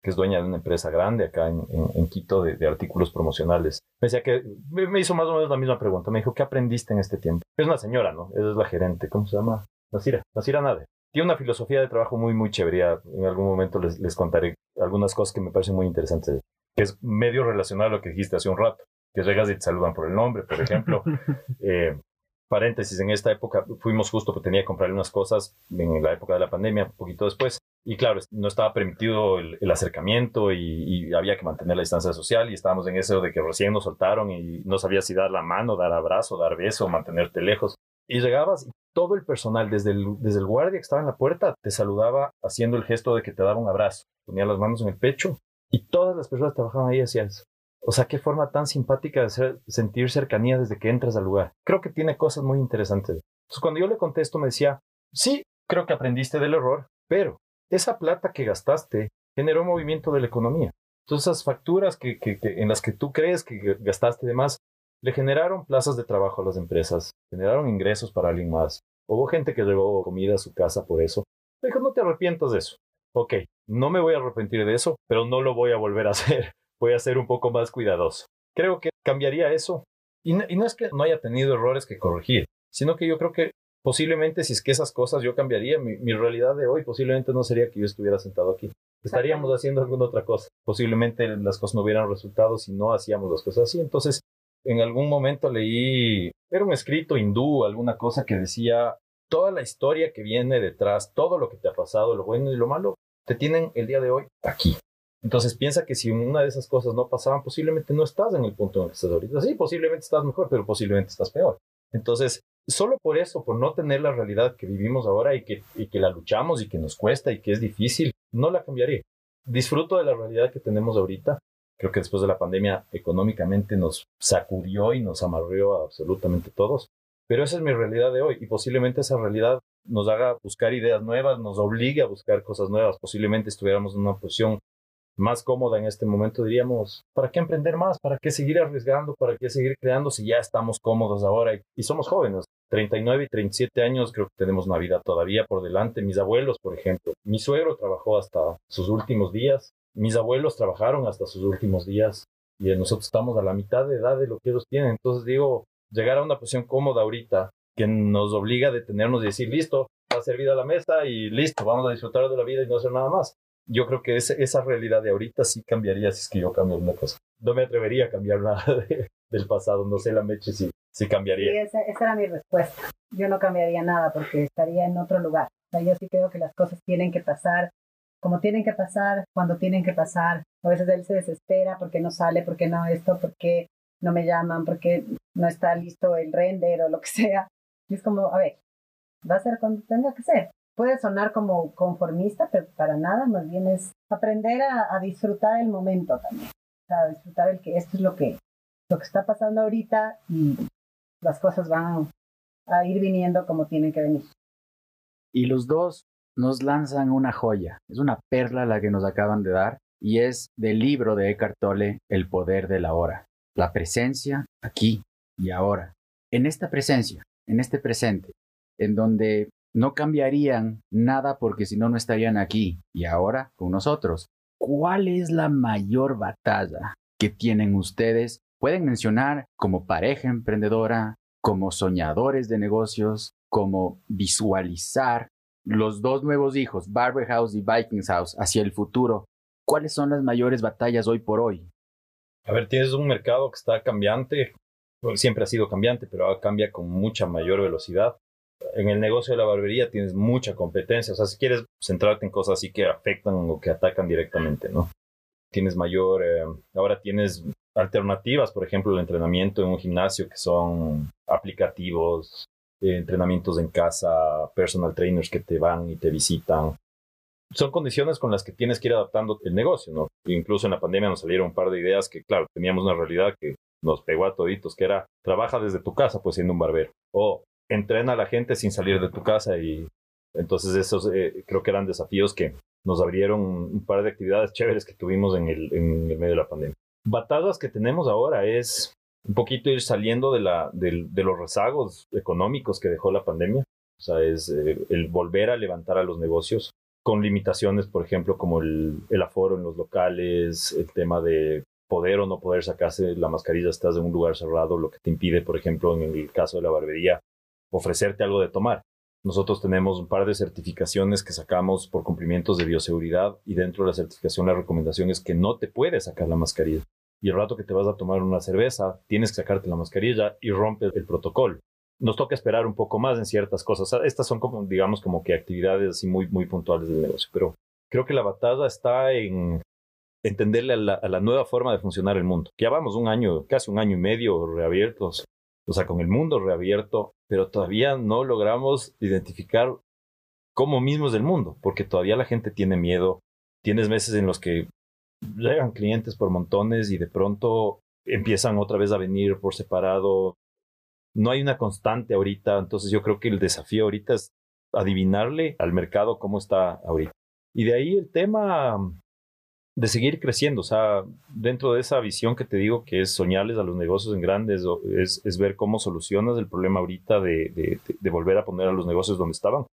que es dueña de una empresa grande acá en, en, Quito de, artículos promocionales, me decía que me, hizo más o menos la misma pregunta. Me dijo, ¿qué aprendiste en este tiempo? Es una señora, ¿no? Esa es la gerente. ¿Cómo se llama? Nasira. Nasira Nade. Tiene una filosofía de trabajo muy, muy chévere. En algún momento les, les contaré algunas cosas que me parecen muy interesantes. Que es medio relacionado a lo que dijiste hace un rato. Que llegas y te saludan por el nombre, por ejemplo. [LAUGHS] eh, paréntesis, en esta época fuimos justo porque tenía que comprarle unas cosas en la época de la pandemia, un poquito después. Y claro, no estaba permitido el, el acercamiento y, y, había que mantener la distancia social y estábamos en eso de que recién nos soltaron y no sabía si dar la mano, dar abrazo, dar beso, mantenerte lejos. Y llegabas y todo el personal, desde el, desde el guardia que estaba en la puerta, te saludaba haciendo el gesto de que te daba un abrazo. Ponía las manos en el pecho y todas las personas trabajaban ahí hacían eso. O sea, qué forma tan simpática de ser, sentir cercanía desde que entras al lugar. Creo que tiene cosas muy interesantes. Entonces, cuando yo le contesto, me decía, sí, creo que aprendiste del error, pero esa plata que gastaste generó movimiento de la economía. Entonces, esas facturas que, que, en las que tú crees que gastaste de más, le generaron plazas de trabajo a las empresas, generaron ingresos para alguien más. Hubo gente que llevó comida a su casa por eso. Me dijo, no te arrepientas de eso. Ok, no me voy a arrepentir de eso, pero no lo voy a volver a [LAUGHS] hacer voy a ser un poco más cuidadoso. Creo que cambiaría eso. Y no, y no, es que no haya tenido errores que corregir, sino que yo creo que posiblemente si es que esas cosas yo cambiaría, mi, mi realidad de hoy posiblemente no sería que yo estuviera sentado aquí. Estaríamos haciendo alguna otra cosa. Posiblemente las cosas no hubieran resultado si no hacíamos las cosas así. Entonces, en algún momento leí, era un escrito hindú, alguna cosa que decía, toda la historia que viene detrás, todo lo que te ha pasado, lo bueno y lo malo, te tienen el día de hoy aquí. Entonces piensa que si una de esas cosas no pasaban, posiblemente no estás en el punto en el que estás ahorita. Sí, posiblemente estás mejor, pero posiblemente estás peor. Entonces, solo por eso, por no tener la realidad que vivimos ahora y que, y que la luchamos y que nos cuesta y que es difícil, no la cambiaría. Disfruto de la realidad que tenemos ahorita. Creo que después de la pandemia económicamente nos sacudió y nos amarrió a absolutamente todos. Pero esa es mi realidad de hoy y posiblemente esa realidad nos haga buscar ideas nuevas, nos obligue a buscar cosas nuevas. Posiblemente estuviéramos en una posición más cómoda en este momento, diríamos, ¿para qué emprender más? ¿Para qué seguir arriesgando? ¿Para qué seguir creando si ya estamos cómodos ahora y, y somos jóvenes? 39 y 37 años, creo que tenemos una vida todavía por delante. Mis abuelos, por ejemplo, mi suegro trabajó hasta sus últimos días, mis abuelos trabajaron hasta sus últimos días y nosotros estamos a la mitad de edad de lo que ellos tienen. Entonces digo, llegar a una posición cómoda ahorita que nos obliga a detenernos y decir, listo, va servida la mesa y listo, vamos a disfrutar de la vida y no hacer nada más yo creo que esa realidad de ahorita sí cambiaría si es que yo cambio una cosa. No me atrevería a cambiar nada [LAUGHS] de, del pasado, no sé la meche si, si cambiaría. Sí, esa, esa, era mi respuesta. Yo no cambiaría nada porque estaría en otro lugar. O sea, yo sí creo que las cosas tienen que pasar como tienen que pasar, cuando tienen que pasar. A veces él se desespera porque no sale, porque no esto, porque no me llaman, porque no está listo el render o lo que [LAUGHS] sea. Y es como, a ver, va a ser cuando tenga que ser puede sonar como conformista, pero para nada, más bien es aprender a, a disfrutar el momento también. O sea, disfrutar el que esto es lo que, lo que está pasando ahorita y las cosas van a ir viniendo como tienen que venir. Y los dos nos lanzan una joya, es una perla la que nos acaban de dar y es del libro de Eckhart Tolle, El poder de la hora, la presencia aquí y ahora. En esta presencia, en este presente, en donde no cambiarían nada porque si no, no estarían aquí y ahora con nosotros. ¿Cuál es la mayor batalla que tienen ustedes? Pueden mencionar como pareja emprendedora, como soñadores de negocios, como visualizar los dos nuevos hijos, Barber House y Vikings House, hacia el futuro, ¿cuáles son las mayores batallas hoy por hoy? A ver, tienes un mercado que está cambiante, siempre ha sido cambiante, pero ahora cambia con mucha mayor velocidad. En el negocio de la barbería tienes mucha competencia, o sea, si quieres centrarte en cosas así que afectan o que atacan directamente, ¿no? Tienes mayor, eh, ahora tienes alternativas, por ejemplo, el entrenamiento en un gimnasio que son aplicativos, eh, entrenamientos en casa, personal trainers que te van y te visitan. Son condiciones con las que tienes que ir adaptando el negocio, ¿no? Incluso en la pandemia nos salieron un par de ideas que, claro, teníamos una realidad que nos pegó a toditos, que era, trabaja desde tu casa, pues siendo un barbero. O entrena a la gente sin salir de tu casa y entonces esos eh, creo que eran desafíos que nos abrieron un par de actividades chéveres que tuvimos en el, en el medio de la pandemia. Batallas que tenemos ahora es un poquito ir saliendo de, la, de, los rezagos económicos que dejó la pandemia. O sea, es eh, el volver a levantar a los negocios con limitaciones, por ejemplo, como el, el, aforo en los locales, el tema de poder o no poder sacarse la mascarilla, estás en un lugar cerrado, lo que te impide, por ejemplo, en el caso de la barbería, ofrecerte algo de tomar. Nosotros tenemos un par de certificaciones que sacamos por cumplimientos de bioseguridad y dentro de la certificación la recomendación es que no te puedes sacar la mascarilla y el rato que te vas a tomar una cerveza, tienes que sacarte la mascarilla y rompes el protocolo. Nos toca esperar un poco más en ciertas cosas. Estas son como, digamos, como que actividades así muy, muy puntuales del negocio. Pero creo que la batalla está en entenderle a la, nueva forma de funcionar el mundo. Ya vamos un año, casi un año y medio reabiertos, o sea, con el mundo reabierto, pero todavía no logramos identificar cómo mismo es el mundo, porque todavía la gente tiene miedo. Tienes meses en los que llegan clientes por montones y de pronto empiezan otra vez a venir por separado. No hay una constante ahorita, entonces yo creo que el desafío ahorita es adivinarle al mercado cómo está ahorita. Y de ahí el tema de seguir creciendo, o sea, dentro de esa visión que te digo que es soñarles a los negocios en grandes, es, es ver cómo solucionas el problema ahorita de, de, de volver a poner a los negocios donde estaban.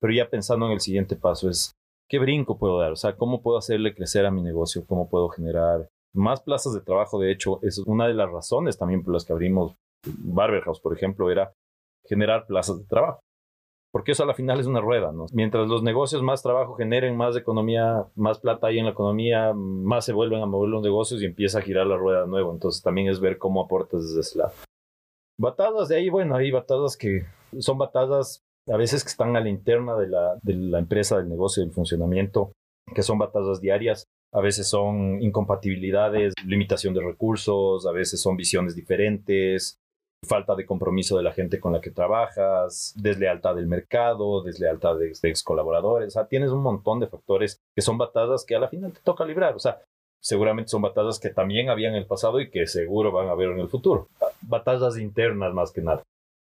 Pero ya pensando en el siguiente paso es ¿qué brinco puedo dar? O sea, ¿cómo puedo hacerle crecer a mi negocio? ¿Cómo puedo generar más plazas de trabajo? De hecho, es una de las razones también por las que abrimos Barber House, por ejemplo, era generar plazas de trabajo. Porque eso a la final es una rueda, ¿no? Mientras los negocios más trabajo generen, más economía, más plata hay en la economía, más se vuelven a mover los negocios y empieza a girar la rueda de nuevo. Entonces también es ver cómo aportas desde ese lado. Batadas de ahí, bueno, hay batadas que son batadas a veces que están a la interna de la, de la empresa, del negocio, del funcionamiento, que son batallas diarias. A veces son incompatibilidades, limitación de recursos, a veces son visiones diferentes, falta de compromiso de la gente con la que trabajas, deslealtad del mercado, deslealtad de, ex colaboradores. O sea, tienes un montón de factores que son batallas que a la final te toca librar. O sea, seguramente son batallas que también había en el pasado y que seguro van a haber en el futuro. Batallas internas más que nada.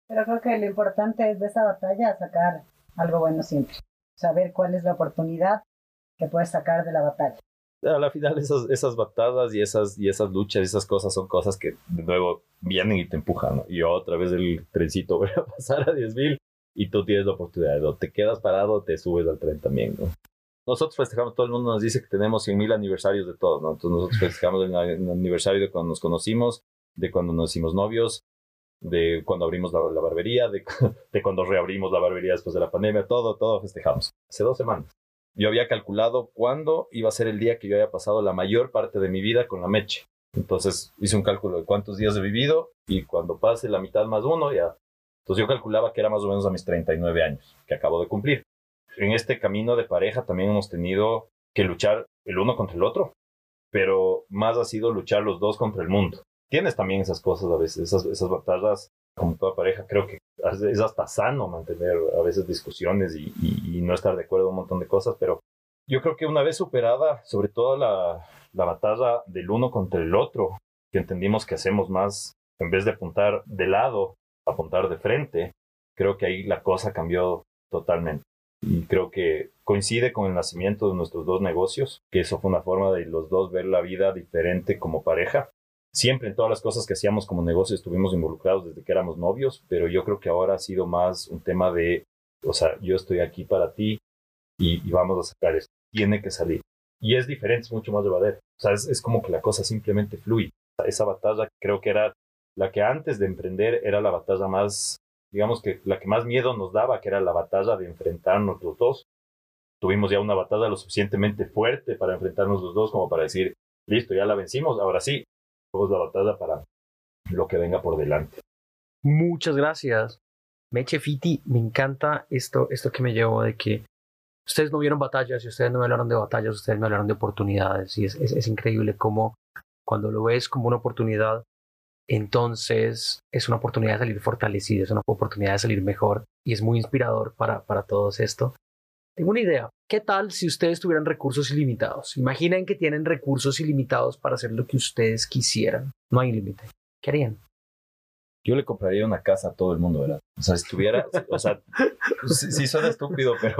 Pero creo que lo importante es de esa batalla sacar algo bueno siempre. Saber cuál es la oportunidad que puedes sacar de la batalla. A la final esas, esas batadas y esas, y esas luchas esas cosas son cosas que de nuevo vienen y te empujan. Y otra vez el trencito [LAUGHS] va a pasar a 10.000 y tú tienes la oportunidad. O te quedas parado te subes al tren también. ¿no? Nosotros festejamos, todo el mundo nos dice que tenemos 100.000 aniversarios de todo. ¿no? Entonces nosotros festejamos el aniversario de cuando nos conocimos, de cuando nos hicimos novios, de cuando abrimos la, barbería, [LAUGHS] de, cuando reabrimos la barbería después de la pandemia, todo, todo festejamos. Hace dos semanas. Yo había calculado cuándo iba a ser el día que yo había pasado la mayor parte de mi vida con la meche. Entonces hice un cálculo de cuántos días he vivido y cuando pase la mitad más uno, ya. Entonces yo calculaba que era más o menos a mis 39 años, que acabo de cumplir. En este camino de pareja también hemos tenido que luchar el uno contra el otro, pero más ha sido luchar los dos contra el mundo tienes también esas cosas a veces, esas, esas batallas como toda pareja. Creo que es hasta sano mantener a veces discusiones y, y, no estar de acuerdo en un montón de cosas, pero yo creo que una vez superada, sobre todo la, la batalla del uno contra el otro, que entendimos que hacemos más, en vez de apuntar de lado, apuntar de frente, creo que ahí la cosa cambió totalmente. Y creo que coincide con el nacimiento de nuestros dos negocios, que eso fue una forma de los dos ver la vida diferente como pareja siempre en todas las cosas que hacíamos como negocio estuvimos involucrados desde que éramos novios, pero yo creo que ahora ha sido más un tema de, o sea, yo estoy aquí para ti y, vamos a sacar esto. Tiene que salir. Y es diferente, es mucho más llevadero. O sea, es, como que la cosa simplemente fluye. Esa batalla creo que era la que antes de emprender era la batalla más digamos que la que más miedo nos daba, que era la batalla de enfrentarnos los dos. Tuvimos ya una batalla lo suficientemente fuerte para enfrentarnos los dos como para decir, listo, ya la vencimos, ahora sí, vamos la batalla para lo que venga por delante. Muchas gracias. Meche Fiti, me encanta esto, esto que me llevó de que ustedes no vieron batallas y ustedes no me hablaron de batallas, ustedes me hablaron de oportunidades y es, es, es increíble cómo cuando lo ves como una oportunidad, entonces es una oportunidad de salir fortalecido, es una oportunidad de salir mejor y es muy inspirador para, para todos esto. Tengo una idea. ¿Qué tal si ustedes tuvieran recursos ilimitados? Imaginen que tienen recursos ilimitados para hacer lo que ustedes quisieran. No hay límite. ¿Qué harían? yo le compraría una casa a todo el mundo, ¿verdad? O sea, si estuviera, o sea, sí, sí, suena estúpido, pero,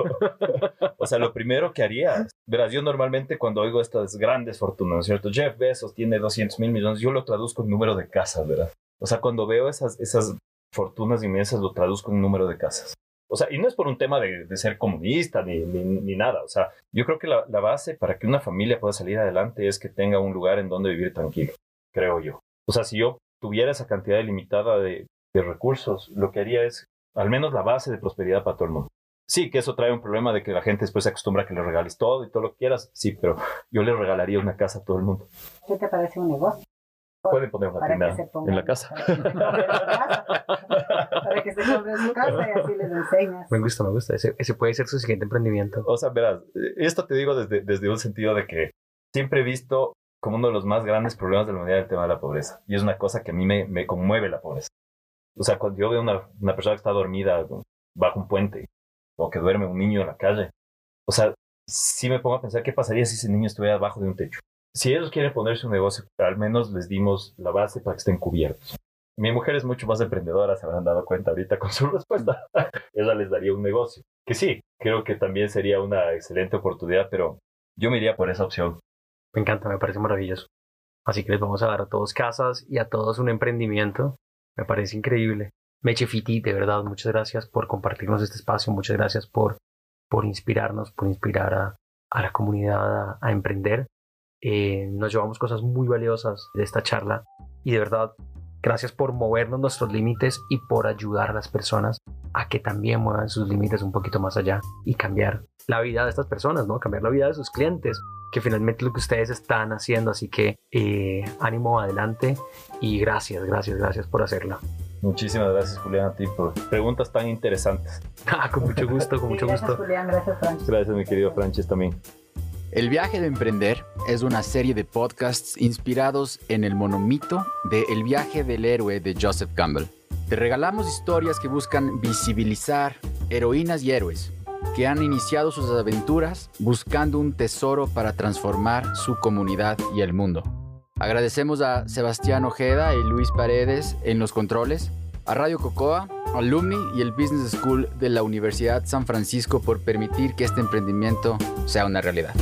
o sea, lo primero que haría, verás, yo normalmente cuando oigo estas grandes fortunas, ¿cierto? Jeff Bezos tiene 200 mil millones, yo lo traduzco en número de casas, ¿verdad? O sea, cuando veo esas, esas fortunas inmensas, lo traduzco en número de casas. O sea, y no es por un tema de, ser comunista ni, ni, nada. O sea, yo creo que la, la base para que una familia pueda salir adelante es que tenga un lugar en donde vivir tranquilo, creo yo. O sea, si yo tuviera esa cantidad ilimitada de, de, recursos, lo que haría es al menos la base de prosperidad para todo el mundo. Sí, que eso trae un problema de que la gente después se acostumbra a que le regales todo y todo lo que quieras. Sí, pero yo le regalaría una casa a todo el mundo. ¿Qué te parece un negocio? Pueden poner una tienda en la casa. Para que se compre su casa y así les enseñas. Me gusta, me gusta. Ese, ese, puede ser su siguiente emprendimiento. O sea, verás, esto te digo desde, desde un sentido de que siempre he visto como uno de los más grandes problemas de la humanidad el tema de la pobreza. Y es una cosa que a mí me, me conmueve la pobreza. O sea, cuando yo veo una, una persona que está dormida bajo un puente o que duerme un niño en la calle, o sea, sí me pongo a pensar qué pasaría si ese niño estuviera debajo de un techo. Si ellos quieren ponerse un negocio, al menos les dimos la base para que estén cubiertos. Mi mujer es mucho más emprendedora, se habrán dado cuenta ahorita con su [LAUGHS] respuesta. Ella les daría un negocio. Que sí, creo que también sería una excelente oportunidad, pero yo me iría por esa opción. Me encanta, me parece maravilloso. Así que les vamos a dar a todos casas y a todos un emprendimiento. Me parece increíble. Meche Fiti, de verdad, muchas gracias por compartirnos este espacio, muchas gracias por, por inspirarnos, por inspirar a, a la comunidad a emprender. Eh, nos llevamos cosas muy valiosas de esta charla y de verdad, gracias por movernos nuestros límites y por ayudar a las personas a que también muevan sus límites un poquito más allá y cambiar la vida de estas personas, ¿no? Cambiar la vida de sus clientes, que finalmente es lo que ustedes están haciendo. Así que eh, ánimo adelante y gracias, gracias, gracias por hacerlo. Muchísimas gracias, Julián, a ti por preguntas tan interesantes. [LAUGHS] Ah, con mucho gusto, con mucho gracias, gusto. Julián, gracias, Francis. Gracias, mi querido Francis, también. El viaje de emprender es una serie de podcasts inspirados en el monomito de El viaje del héroe de Joseph Campbell. Te regalamos historias que buscan visibilizar heroínas y héroes que han iniciado sus aventuras buscando un tesoro para transformar su comunidad y el mundo. Agradecemos a Sebastián Ojeda y Luis Paredes en los controles, a Radio Cocoa, Alumni y el Business School de la Universidad San Francisco por permitir que este emprendimiento sea una realidad.